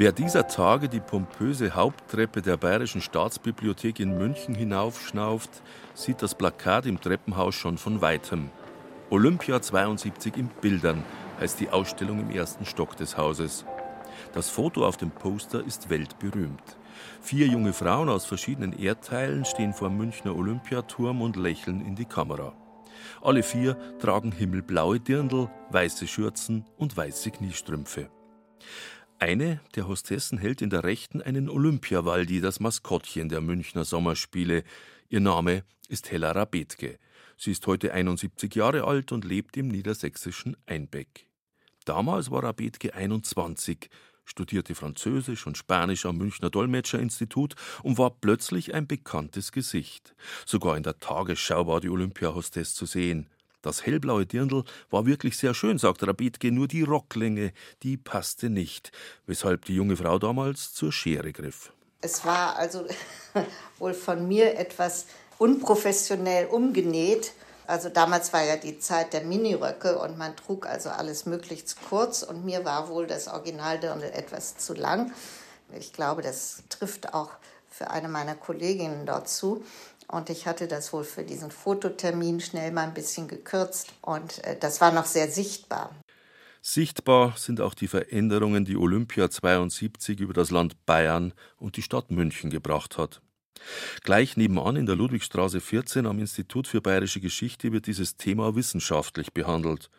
Wer dieser Tage die pompöse Haupttreppe der Bayerischen Staatsbibliothek in München hinaufschnauft, sieht das Plakat im Treppenhaus schon von weitem. Olympia 72 in Bildern heißt die Ausstellung im ersten Stock des Hauses. Das Foto auf dem Poster ist weltberühmt. Vier junge Frauen aus verschiedenen Erdteilen stehen vor Münchner Olympiaturm und lächeln in die Kamera. Alle vier tragen himmelblaue Dirndl, weiße Schürzen und weiße Kniestrümpfe. Eine der Hostessen hält in der Rechten einen Olympiawaldi, das Maskottchen der Münchner Sommerspiele. Ihr Name ist Hella Rabetke. Sie ist heute 71 Jahre alt und lebt im niedersächsischen Einbeck. Damals war Rabetke 21, studierte Französisch und Spanisch am Münchner Dolmetscherinstitut und war plötzlich ein bekanntes Gesicht. Sogar in der Tagesschau war die Olympiahostess zu sehen. Das hellblaue Dirndl war wirklich sehr schön, sagt Rabitke, nur die Rocklänge, die passte nicht, weshalb die junge Frau damals zur Schere griff. Es war also wohl von mir etwas unprofessionell umgenäht. Also damals war ja die Zeit der Miniröcke und man trug also alles möglichst kurz und mir war wohl das Originaldirndl etwas zu lang. Ich glaube, das trifft auch für eine meiner Kolleginnen dort zu. Und ich hatte das wohl für diesen Fototermin schnell mal ein bisschen gekürzt und äh, das war noch sehr sichtbar. Sichtbar sind auch die Veränderungen, die Olympia 72 über das Land Bayern und die Stadt München gebracht hat. Gleich nebenan in der Ludwigstraße 14 am Institut für Bayerische Geschichte wird dieses Thema wissenschaftlich behandelt.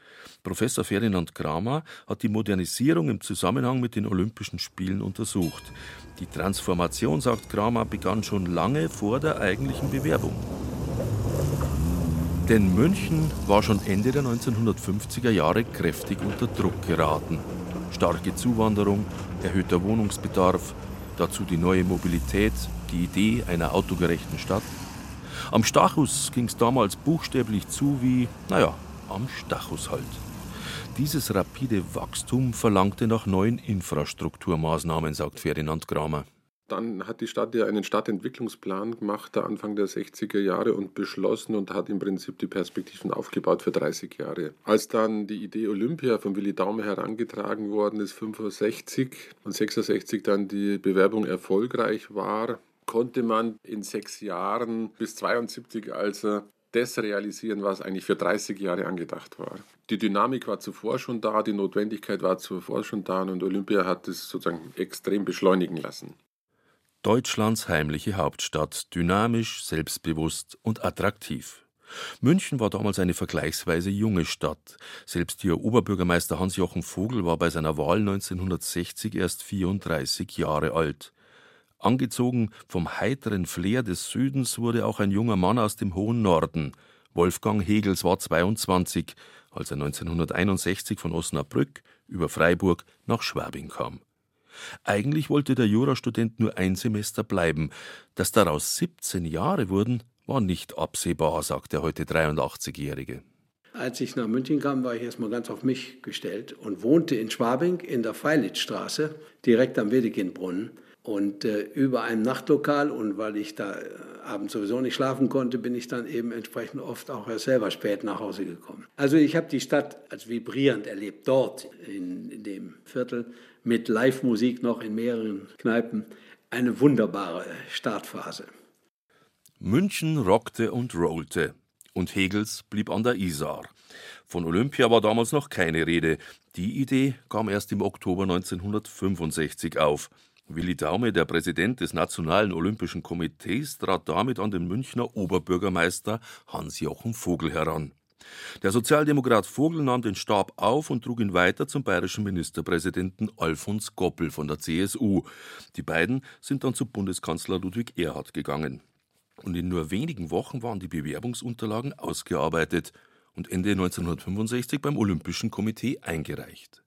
Professor Ferdinand Kramer hat die Modernisierung im Zusammenhang mit den Olympischen Spielen untersucht. Die Transformation, sagt Kramer, begann schon lange vor der eigentlichen Bewerbung. Denn München war schon Ende der 1950er Jahre kräftig unter Druck geraten. Starke Zuwanderung, erhöhter Wohnungsbedarf, dazu die neue Mobilität, die Idee einer autogerechten Stadt. Am Stachus ging es damals buchstäblich zu wie, naja, am Stachus halt. Dieses rapide Wachstum verlangte nach neuen Infrastrukturmaßnahmen, sagt Ferdinand Kramer. Dann hat die Stadt ja einen Stadtentwicklungsplan gemacht, Anfang der 60er Jahre, und beschlossen und hat im Prinzip die Perspektiven aufgebaut für 30 Jahre. Als dann die Idee Olympia von Willi Daume herangetragen worden ist, 65 und 66 dann die Bewerbung erfolgreich war, konnte man in sechs Jahren bis 72 also das realisieren, was eigentlich für 30 Jahre angedacht war. Die Dynamik war zuvor schon da, die Notwendigkeit war zuvor schon da und Olympia hat es sozusagen extrem beschleunigen lassen. Deutschlands heimliche Hauptstadt, dynamisch, selbstbewusst und attraktiv. München war damals eine vergleichsweise junge Stadt. Selbst ihr Oberbürgermeister Hans-Jochen Vogel war bei seiner Wahl 1960 erst 34 Jahre alt. Angezogen vom heiteren Flair des Südens wurde auch ein junger Mann aus dem hohen Norden. Wolfgang Hegels war 22, als er 1961 von Osnabrück über Freiburg nach Schwabing kam. Eigentlich wollte der Jurastudent nur ein Semester bleiben. Dass daraus 17 Jahre wurden, war nicht absehbar, sagt der heute 83-Jährige. Als ich nach München kam, war ich erstmal ganz auf mich gestellt und wohnte in Schwabing in der Freilitzstraße, direkt am Wedekindbrunnen. Und äh, über einem Nachtlokal und weil ich da äh, abends sowieso nicht schlafen konnte, bin ich dann eben entsprechend oft auch selber spät nach Hause gekommen. Also ich habe die Stadt als vibrierend erlebt, dort in, in dem Viertel mit Live-Musik noch in mehreren Kneipen. Eine wunderbare Startphase. München rockte und rollte und Hegels blieb an der Isar. Von Olympia war damals noch keine Rede. Die Idee kam erst im Oktober 1965 auf. Willi Daume, der Präsident des Nationalen Olympischen Komitees, trat damit an den Münchner Oberbürgermeister Hans-Jochen Vogel heran. Der Sozialdemokrat Vogel nahm den Stab auf und trug ihn weiter zum bayerischen Ministerpräsidenten Alfons Goppel von der CSU. Die beiden sind dann zu Bundeskanzler Ludwig Erhard gegangen. Und in nur wenigen Wochen waren die Bewerbungsunterlagen ausgearbeitet und Ende 1965 beim Olympischen Komitee eingereicht.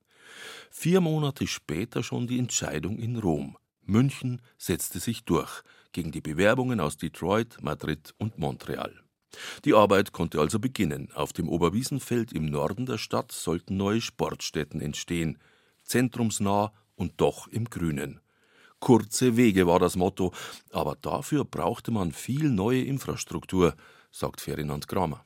Vier Monate später schon die Entscheidung in Rom. München setzte sich durch gegen die Bewerbungen aus Detroit, Madrid und Montreal. Die Arbeit konnte also beginnen. Auf dem Oberwiesenfeld im Norden der Stadt sollten neue Sportstätten entstehen, zentrumsnah und doch im Grünen. Kurze Wege war das Motto, aber dafür brauchte man viel neue Infrastruktur, sagt Ferdinand Kramer.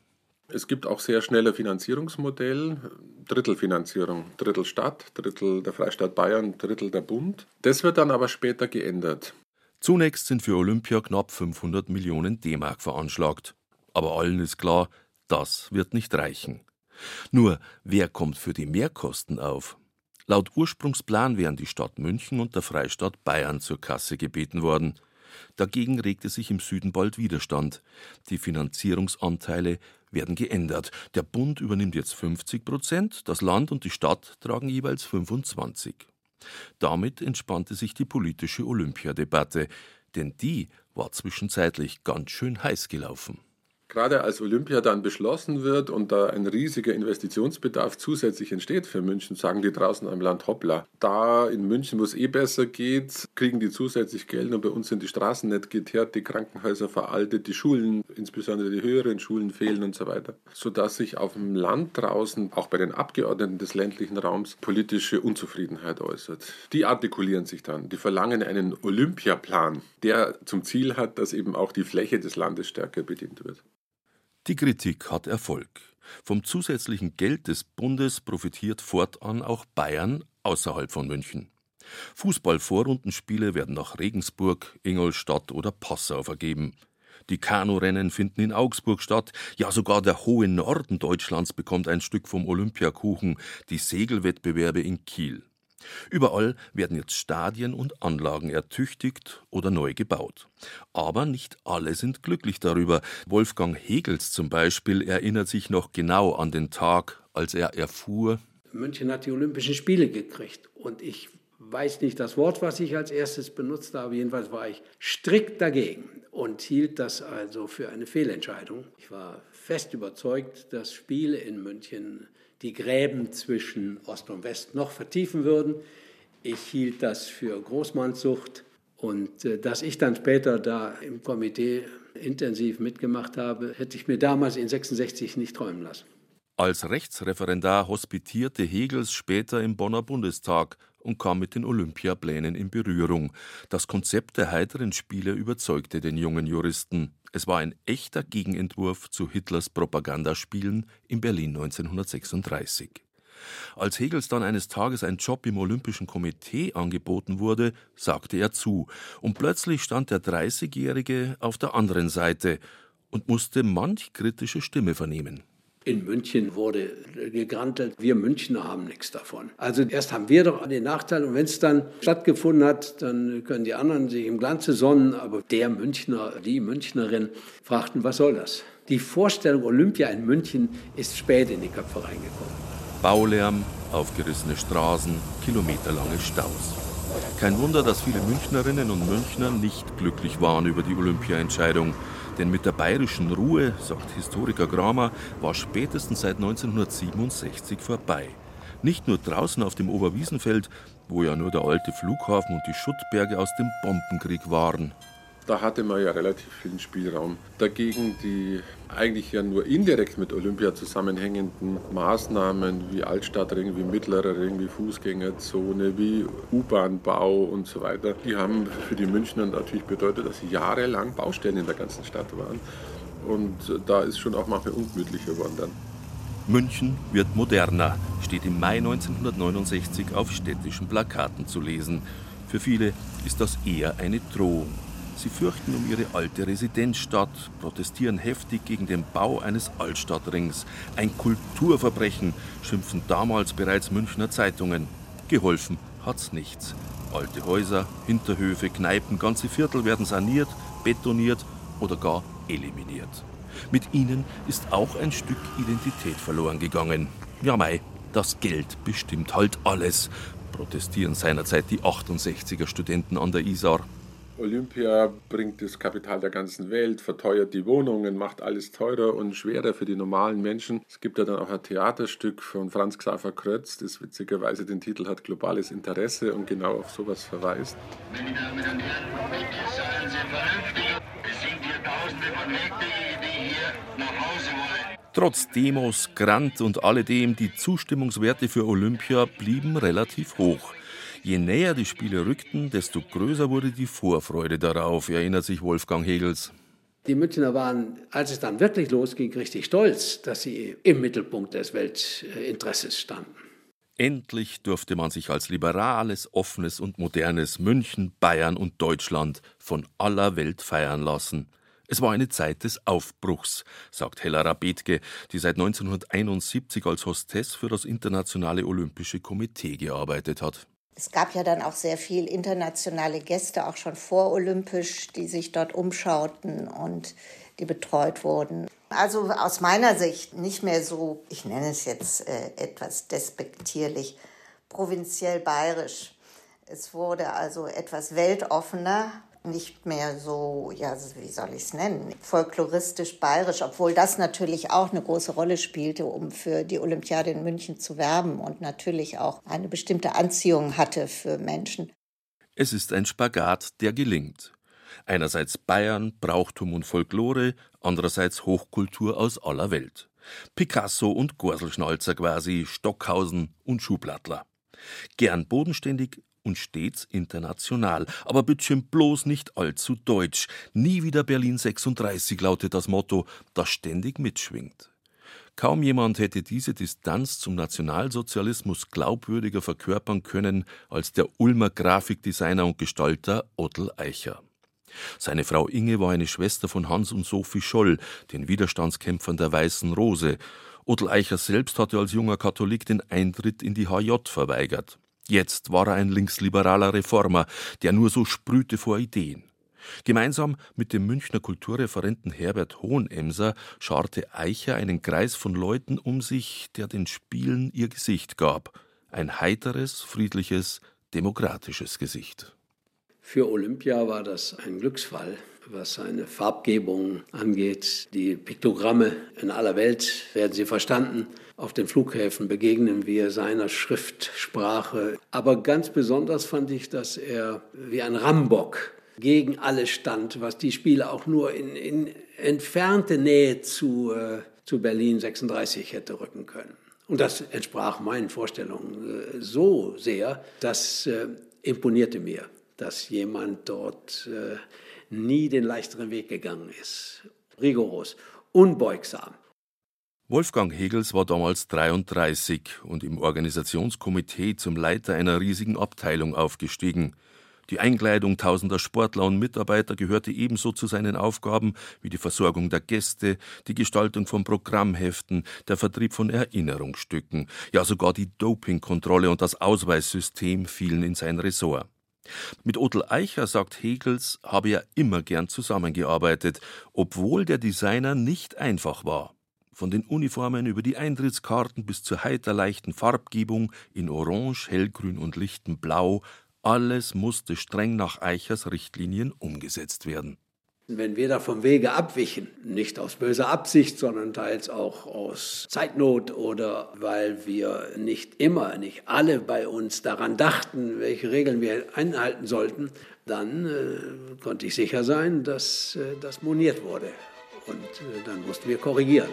Es gibt auch sehr schnelle Finanzierungsmodell, Drittelfinanzierung, Drittel Stadt, Drittel der Freistaat Bayern, Drittel der Bund. Das wird dann aber später geändert. Zunächst sind für Olympia knapp 500 Millionen D-Mark veranschlagt. Aber allen ist klar, das wird nicht reichen. Nur, wer kommt für die Mehrkosten auf? Laut Ursprungsplan wären die Stadt München und der Freistaat Bayern zur Kasse gebeten worden. Dagegen regte sich im Süden bald Widerstand. Die Finanzierungsanteile werden geändert. Der Bund übernimmt jetzt 50 Prozent, das Land und die Stadt tragen jeweils 25. Damit entspannte sich die politische Olympiadebatte, denn die war zwischenzeitlich ganz schön heiß gelaufen. Gerade als Olympia dann beschlossen wird und da ein riesiger Investitionsbedarf zusätzlich entsteht für München, sagen die draußen am Land hoppla. Da in München, wo es eh besser geht, kriegen die zusätzlich Geld und bei uns sind die Straßen nicht geteert, die Krankenhäuser veraltet, die Schulen, insbesondere die höheren Schulen fehlen und so weiter. Sodass sich auf dem Land draußen, auch bei den Abgeordneten des ländlichen Raums, politische Unzufriedenheit äußert. Die artikulieren sich dann, die verlangen einen Olympiaplan, der zum Ziel hat, dass eben auch die Fläche des Landes stärker bedient wird. Die Kritik hat Erfolg. Vom zusätzlichen Geld des Bundes profitiert fortan auch Bayern außerhalb von München. Fußball-Vorrundenspiele werden nach Regensburg, Ingolstadt oder Passau vergeben. Die Kanurennen finden in Augsburg statt. Ja, sogar der hohe Norden Deutschlands bekommt ein Stück vom Olympiakuchen, die Segelwettbewerbe in Kiel. Überall werden jetzt Stadien und Anlagen ertüchtigt oder neu gebaut. Aber nicht alle sind glücklich darüber. Wolfgang Hegels zum Beispiel erinnert sich noch genau an den Tag, als er erfuhr, München hat die Olympischen Spiele gekriegt und ich weiß nicht das Wort, was ich als erstes benutzt habe. Jedenfalls war ich strikt dagegen und hielt das also für eine Fehlentscheidung. Ich war fest überzeugt, dass Spiele in München die Gräben zwischen Ost und West noch vertiefen würden. Ich hielt das für Großmannssucht und äh, dass ich dann später da im Komitee intensiv mitgemacht habe, hätte ich mir damals in 66 nicht träumen lassen. Als Rechtsreferendar hospitierte Hegels später im Bonner Bundestag und kam mit den Olympiaplänen in Berührung. Das Konzept der heiteren Spiele überzeugte den jungen Juristen. Es war ein echter Gegenentwurf zu Hitlers Propagandaspielen in Berlin 1936. Als Hegels dann eines Tages ein Job im Olympischen Komitee angeboten wurde, sagte er zu, und plötzlich stand der 30-Jährige auf der anderen Seite und musste manch kritische Stimme vernehmen. In München wurde gegrantelt, wir Münchner haben nichts davon. Also erst haben wir doch den Nachteil und wenn es dann stattgefunden hat, dann können die anderen sich im Glanze sonnen, aber der Münchner, die Münchnerin fragten, was soll das? Die Vorstellung Olympia in München ist spät in die Köpfe reingekommen. Baulärm, aufgerissene Straßen, kilometerlange Staus. Kein Wunder, dass viele Münchnerinnen und Münchner nicht glücklich waren über die Olympia-Entscheidung. Denn mit der bayerischen Ruhe, sagt Historiker Kramer, war spätestens seit 1967 vorbei. Nicht nur draußen auf dem Oberwiesenfeld, wo ja nur der alte Flughafen und die Schuttberge aus dem Bombenkrieg waren. Da hatte man ja relativ viel Spielraum. Dagegen die eigentlich ja nur indirekt mit Olympia zusammenhängenden Maßnahmen wie Altstadtring, wie Mittlerer Ring, wie Fußgängerzone, wie U-Bahn-Bau und so weiter, die haben für die Münchner natürlich bedeutet, dass jahrelang Baustellen in der ganzen Stadt waren. Und da ist schon auch manchmal ungemütlicher geworden dann. München wird moderner, steht im Mai 1969 auf städtischen Plakaten zu lesen. Für viele ist das eher eine Drohung. Sie fürchten um ihre alte Residenzstadt, protestieren heftig gegen den Bau eines Altstadtrings. Ein Kulturverbrechen, schimpfen damals bereits Münchner Zeitungen. Geholfen hat's nichts. Alte Häuser, Hinterhöfe, Kneipen, ganze Viertel werden saniert, betoniert oder gar eliminiert. Mit ihnen ist auch ein Stück Identität verloren gegangen. Ja, mei, das Geld bestimmt halt alles, protestieren seinerzeit die 68er Studenten an der Isar. Olympia bringt das Kapital der ganzen Welt, verteuert die Wohnungen, macht alles teurer und schwerer für die normalen Menschen. Es gibt ja dann auch ein Theaterstück von Franz Xaver Krötz, das witzigerweise den Titel hat Globales Interesse und genau auf sowas verweist. Meine Damen und Herren, bitte seien Sie vernünftig. Es sind hier Tausende von Mägde, die hier nach Hause wollen. Trotz Demos, Grant und alledem, die Zustimmungswerte für Olympia blieben relativ hoch. Je näher die Spiele rückten, desto größer wurde die Vorfreude darauf, erinnert sich Wolfgang Hegels. Die Münchner waren, als es dann wirklich losging, richtig stolz, dass sie im Mittelpunkt des Weltinteresses standen. Endlich durfte man sich als liberales, offenes und modernes München, Bayern und Deutschland von aller Welt feiern lassen. Es war eine Zeit des Aufbruchs, sagt Hella Rabetke, die seit 1971 als Hostess für das Internationale Olympische Komitee gearbeitet hat. Es gab ja dann auch sehr viel internationale Gäste, auch schon vorolympisch, die sich dort umschauten und die betreut wurden. Also aus meiner Sicht nicht mehr so, ich nenne es jetzt äh, etwas despektierlich, provinziell bayerisch. Es wurde also etwas weltoffener, nicht mehr so, ja, wie soll ich es nennen, folkloristisch bayerisch, obwohl das natürlich auch eine große Rolle spielte, um für die Olympiade in München zu werben und natürlich auch eine bestimmte Anziehung hatte für Menschen. Es ist ein Spagat, der gelingt. Einerseits Bayern, Brauchtum und Folklore, andererseits Hochkultur aus aller Welt. Picasso und Gorselschnalzer quasi, Stockhausen und Schublattler. Gern bodenständig und stets international, aber bütchen bloß nicht allzu deutsch. Nie wieder Berlin 36 lautet das Motto, das ständig mitschwingt. Kaum jemand hätte diese Distanz zum Nationalsozialismus glaubwürdiger verkörpern können als der Ulmer Grafikdesigner und Gestalter Ottel Eicher. Seine Frau Inge war eine Schwester von Hans und Sophie Scholl, den Widerstandskämpfern der Weißen Rose. Odel Eicher selbst hatte als junger Katholik den Eintritt in die HJ verweigert. Jetzt war er ein linksliberaler Reformer, der nur so sprühte vor Ideen. Gemeinsam mit dem Münchner Kulturreferenten Herbert Hohenemser scharte Eicher einen Kreis von Leuten um sich, der den Spielen ihr Gesicht gab. Ein heiteres, friedliches, demokratisches Gesicht. Für Olympia war das ein Glücksfall, was seine Farbgebung angeht. Die Piktogramme in aller Welt werden sie verstanden. Auf den Flughäfen begegnen wir seiner Schriftsprache. Aber ganz besonders fand ich, dass er wie ein Rambock gegen alles stand, was die Spiele auch nur in, in entfernte Nähe zu, äh, zu Berlin 36 hätte rücken können. Und das entsprach meinen Vorstellungen äh, so sehr, das äh, imponierte mir dass jemand dort äh, nie den leichteren Weg gegangen ist. Rigoros, unbeugsam. Wolfgang Hegels war damals 33 und im Organisationskomitee zum Leiter einer riesigen Abteilung aufgestiegen. Die Einkleidung tausender Sportler und Mitarbeiter gehörte ebenso zu seinen Aufgaben wie die Versorgung der Gäste, die Gestaltung von Programmheften, der Vertrieb von Erinnerungsstücken, ja sogar die Dopingkontrolle und das Ausweissystem fielen in sein Ressort. Mit Otto Eicher, sagt Hegels, habe er immer gern zusammengearbeitet, obwohl der Designer nicht einfach war. Von den Uniformen über die Eintrittskarten bis zur heiter leichten Farbgebung in Orange, Hellgrün und lichtem Blau, alles musste streng nach Eichers Richtlinien umgesetzt werden. Wenn wir da vom Wege abwichen, nicht aus böser Absicht, sondern teils auch aus Zeitnot oder weil wir nicht immer, nicht alle bei uns daran dachten, welche Regeln wir einhalten sollten, dann äh, konnte ich sicher sein, dass äh, das moniert wurde. Und äh, dann mussten wir korrigieren.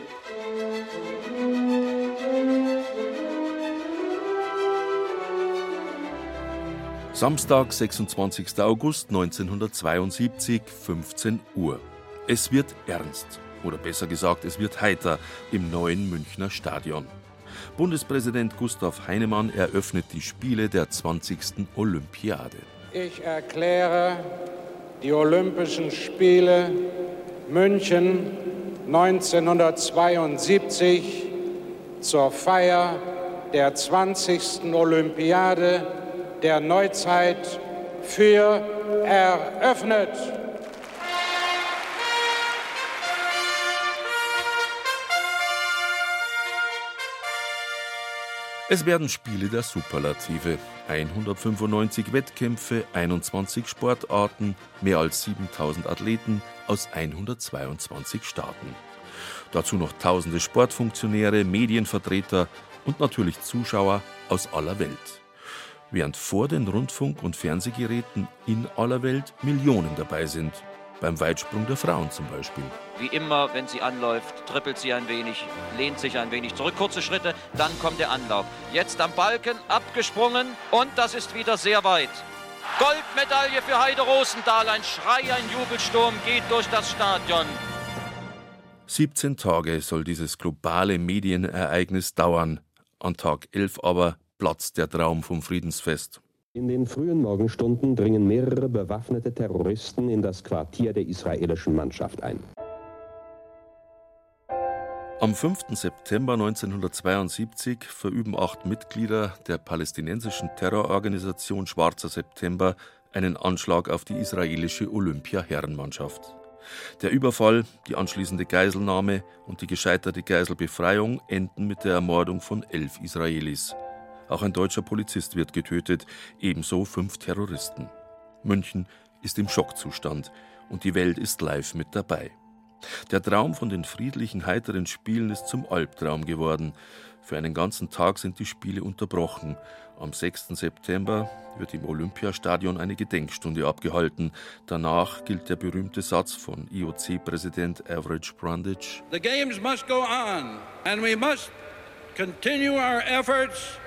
Samstag, 26. August 1972, 15 Uhr. Es wird ernst, oder besser gesagt, es wird heiter im neuen Münchner Stadion. Bundespräsident Gustav Heinemann eröffnet die Spiele der 20. Olympiade. Ich erkläre die Olympischen Spiele München 1972 zur Feier der 20. Olympiade der Neuzeit für eröffnet. Es werden Spiele der Superlative. 195 Wettkämpfe, 21 Sportarten, mehr als 7000 Athleten aus 122 Staaten. Dazu noch tausende Sportfunktionäre, Medienvertreter und natürlich Zuschauer aus aller Welt während vor den Rundfunk- und Fernsehgeräten in aller Welt Millionen dabei sind. Beim Weitsprung der Frauen zum Beispiel. Wie immer, wenn sie anläuft, trippelt sie ein wenig, lehnt sich ein wenig zurück, kurze Schritte, dann kommt der Anlauf. Jetzt am Balken, abgesprungen und das ist wieder sehr weit. Goldmedaille für Heide Rosendahl. Ein Schrei, ein Jubelsturm geht durch das Stadion. 17 Tage soll dieses globale Medienereignis dauern. An Tag 11 aber platzt der Traum vom Friedensfest. In den frühen Morgenstunden dringen mehrere bewaffnete Terroristen in das Quartier der israelischen Mannschaft ein. Am 5. September 1972 verüben acht Mitglieder der palästinensischen Terrororganisation Schwarzer September einen Anschlag auf die israelische Olympia-Herrenmannschaft. Der Überfall, die anschließende Geiselnahme und die gescheiterte Geiselbefreiung enden mit der Ermordung von elf Israelis. Auch ein deutscher Polizist wird getötet, ebenso fünf Terroristen. München ist im Schockzustand und die Welt ist live mit dabei. Der Traum von den friedlichen, heiteren Spielen ist zum Albtraum geworden. Für einen ganzen Tag sind die Spiele unterbrochen. Am 6. September wird im Olympiastadion eine Gedenkstunde abgehalten. Danach gilt der berühmte Satz von IOC-Präsident Average Brundage: The games must go on and we must continue our efforts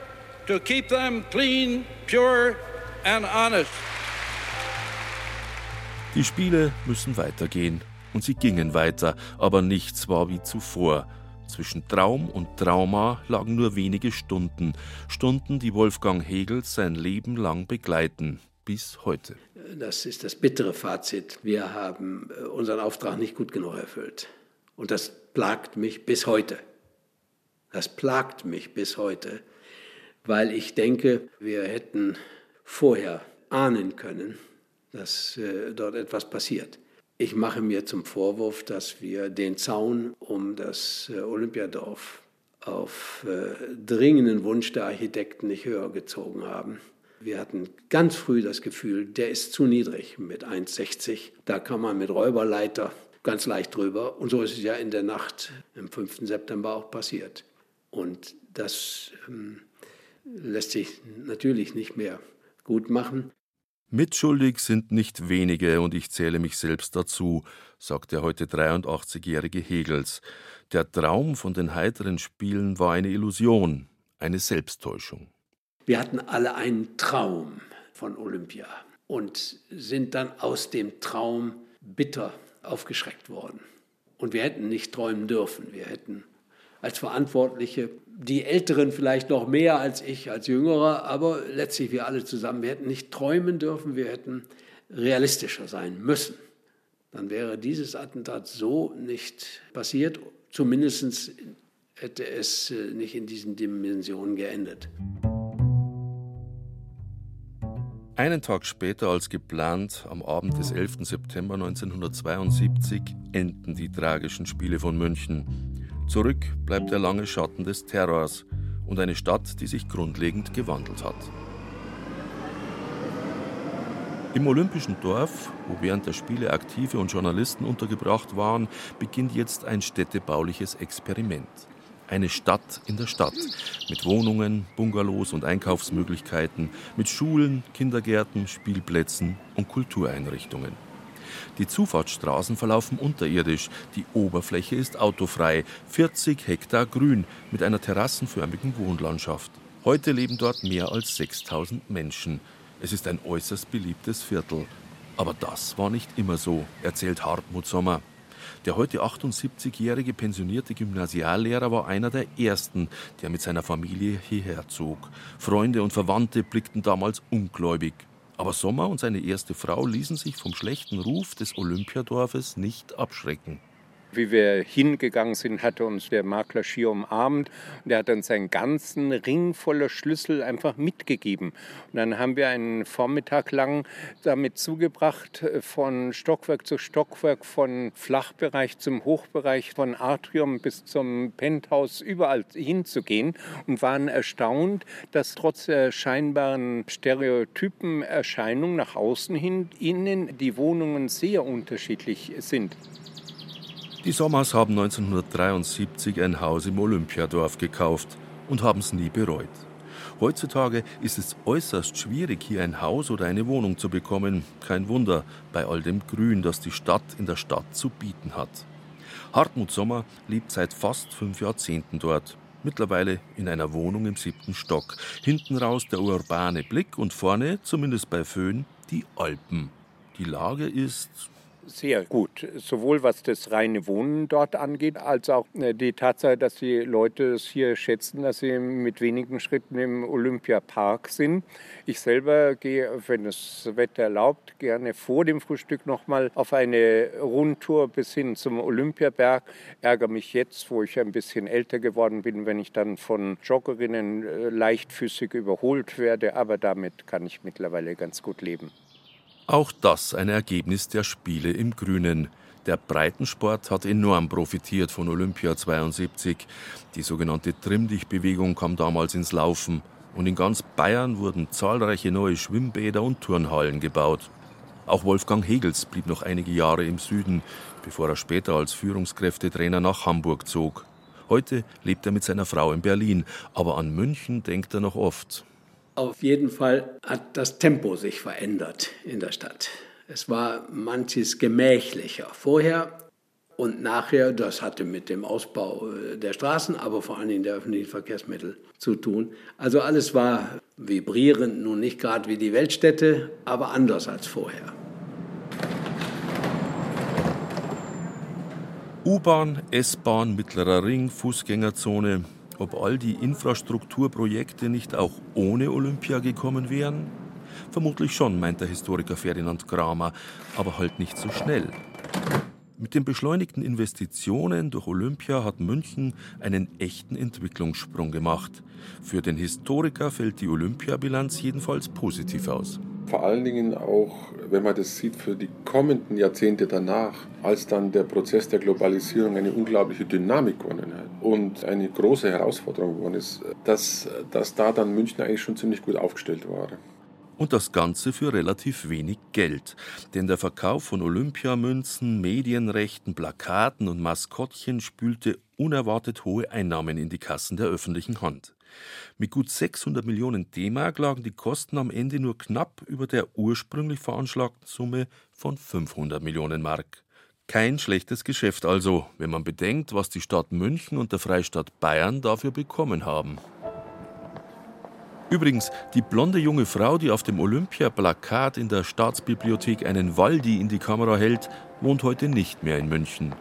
to keep them clean, pure and honest. Die Spiele müssen weitergehen. Und sie gingen weiter, aber nichts war wie zuvor. Zwischen Traum und Trauma lagen nur wenige Stunden, Stunden, die Wolfgang Hegel sein Leben lang begleiten, bis heute. Das ist das bittere Fazit. Wir haben äh, unseren Auftrag nicht gut genug erfüllt. Und das plagt mich bis heute. Das plagt mich bis heute, weil ich denke, wir hätten vorher ahnen können, dass äh, dort etwas passiert. Ich mache mir zum Vorwurf, dass wir den Zaun um das äh, Olympiadorf auf äh, dringenden Wunsch der Architekten nicht höher gezogen haben. Wir hatten ganz früh das Gefühl, der ist zu niedrig mit 1,60. Da kann man mit Räuberleiter ganz leicht drüber. Und so ist es ja in der Nacht im 5. September auch passiert. Und das ähm, lässt sich natürlich nicht mehr gut machen. Mitschuldig sind nicht wenige und ich zähle mich selbst dazu, sagt der heute 83-jährige Hegels. Der Traum von den heiteren Spielen war eine Illusion, eine Selbsttäuschung. Wir hatten alle einen Traum von Olympia und sind dann aus dem Traum bitter aufgeschreckt worden. Und wir hätten nicht träumen dürfen. Wir hätten als Verantwortliche, die Älteren vielleicht noch mehr als ich, als Jüngerer, aber letztlich wir alle zusammen, wir hätten nicht träumen dürfen, wir hätten realistischer sein müssen. Dann wäre dieses Attentat so nicht passiert, zumindest hätte es äh, nicht in diesen Dimensionen geendet. Einen Tag später als geplant, am Abend des 11. September 1972, enden die tragischen Spiele von München. Zurück bleibt der lange Schatten des Terrors und eine Stadt, die sich grundlegend gewandelt hat. Im Olympischen Dorf, wo während der Spiele Aktive und Journalisten untergebracht waren, beginnt jetzt ein städtebauliches Experiment. Eine Stadt in der Stadt mit Wohnungen, Bungalows und Einkaufsmöglichkeiten, mit Schulen, Kindergärten, Spielplätzen und Kultureinrichtungen. Die Zufahrtsstraßen verlaufen unterirdisch, die Oberfläche ist autofrei, 40 Hektar Grün mit einer terrassenförmigen Wohnlandschaft. Heute leben dort mehr als 6000 Menschen. Es ist ein äußerst beliebtes Viertel. Aber das war nicht immer so, erzählt Hartmut Sommer. Der heute 78-jährige pensionierte Gymnasiallehrer war einer der ersten, der mit seiner Familie hierher zog. Freunde und Verwandte blickten damals ungläubig. Aber Sommer und seine erste Frau ließen sich vom schlechten Ruf des Olympiadorfes nicht abschrecken. Wie wir hingegangen sind, hatte uns der Makler schier umarmt und er hat uns einen ganzen Ring voller Schlüssel einfach mitgegeben. Und dann haben wir einen Vormittag lang damit zugebracht, von Stockwerk zu Stockwerk, von Flachbereich zum Hochbereich, von Atrium bis zum Penthouse, überall hinzugehen und waren erstaunt, dass trotz der scheinbaren Stereotypenerscheinung nach außen hin innen die Wohnungen sehr unterschiedlich sind. Die Sommers haben 1973 ein Haus im Olympiadorf gekauft und haben es nie bereut. Heutzutage ist es äußerst schwierig, hier ein Haus oder eine Wohnung zu bekommen. Kein Wunder bei all dem Grün, das die Stadt in der Stadt zu bieten hat. Hartmut Sommer lebt seit fast fünf Jahrzehnten dort. Mittlerweile in einer Wohnung im siebten Stock. Hinten raus der urbane Blick und vorne, zumindest bei Föhn, die Alpen. Die Lage ist sehr gut, sowohl was das reine Wohnen dort angeht, als auch äh, die Tatsache, dass die Leute es hier schätzen, dass sie mit wenigen Schritten im Olympiapark sind. Ich selber gehe, wenn das Wetter erlaubt, gerne vor dem Frühstück nochmal auf eine Rundtour bis hin zum Olympiaberg. Ärgere mich jetzt, wo ich ein bisschen älter geworden bin, wenn ich dann von Joggerinnen äh, leichtfüßig überholt werde, aber damit kann ich mittlerweile ganz gut leben. Auch das ein Ergebnis der Spiele im Grünen. Der Breitensport hat enorm profitiert von Olympia 72. Die sogenannte Trimm-Dich-Bewegung kam damals ins Laufen. Und in ganz Bayern wurden zahlreiche neue Schwimmbäder und Turnhallen gebaut. Auch Wolfgang Hegels blieb noch einige Jahre im Süden, bevor er später als Führungskräftetrainer nach Hamburg zog. Heute lebt er mit seiner Frau in Berlin, aber an München denkt er noch oft. Auf jeden Fall hat das Tempo sich verändert in der Stadt. Es war manches gemächlicher vorher und nachher. Das hatte mit dem Ausbau äh, der Straßen, aber vor allen Dingen der öffentlichen Verkehrsmittel zu tun. Also alles war vibrierend, nun nicht gerade wie die Weltstädte, aber anders als vorher. U-Bahn, S-Bahn, mittlerer Ring, Fußgängerzone, ob all die Infrastrukturprojekte nicht auch ohne Olympia gekommen wären? Vermutlich schon, meint der Historiker Ferdinand Kramer, aber halt nicht so schnell. Mit den beschleunigten Investitionen durch Olympia hat München einen echten Entwicklungssprung gemacht. Für den Historiker fällt die Olympiabilanz jedenfalls positiv aus vor allen Dingen auch, wenn man das sieht, für die kommenden Jahrzehnte danach, als dann der Prozess der Globalisierung eine unglaubliche Dynamik gewonnen hat und eine große Herausforderung geworden ist, dass, dass da dann München eigentlich schon ziemlich gut aufgestellt war. Und das Ganze für relativ wenig Geld. Denn der Verkauf von Olympiamünzen, Medienrechten, Plakaten und Maskottchen spülte unerwartet hohe Einnahmen in die Kassen der öffentlichen Hand. Mit gut 600 Millionen D-Mark lagen die Kosten am Ende nur knapp über der ursprünglich veranschlagten Summe von 500 Millionen Mark. Kein schlechtes Geschäft also, wenn man bedenkt, was die Stadt München und der Freistaat Bayern dafür bekommen haben. Übrigens, die blonde junge Frau, die auf dem Olympia-Plakat in der Staatsbibliothek einen Waldi in die Kamera hält, wohnt heute nicht mehr in München.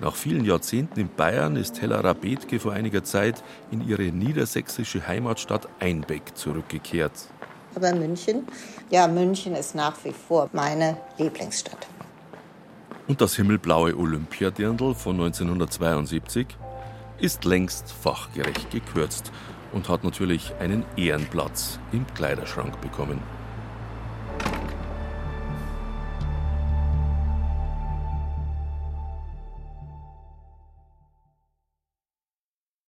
Nach vielen Jahrzehnten in Bayern ist Hella Rabetke vor einiger Zeit in ihre niedersächsische Heimatstadt Einbeck zurückgekehrt. Aber München, ja, München ist nach wie vor meine Lieblingsstadt. Und das himmelblaue Olympiadirndl von 1972 ist längst fachgerecht gekürzt und hat natürlich einen Ehrenplatz im Kleiderschrank bekommen.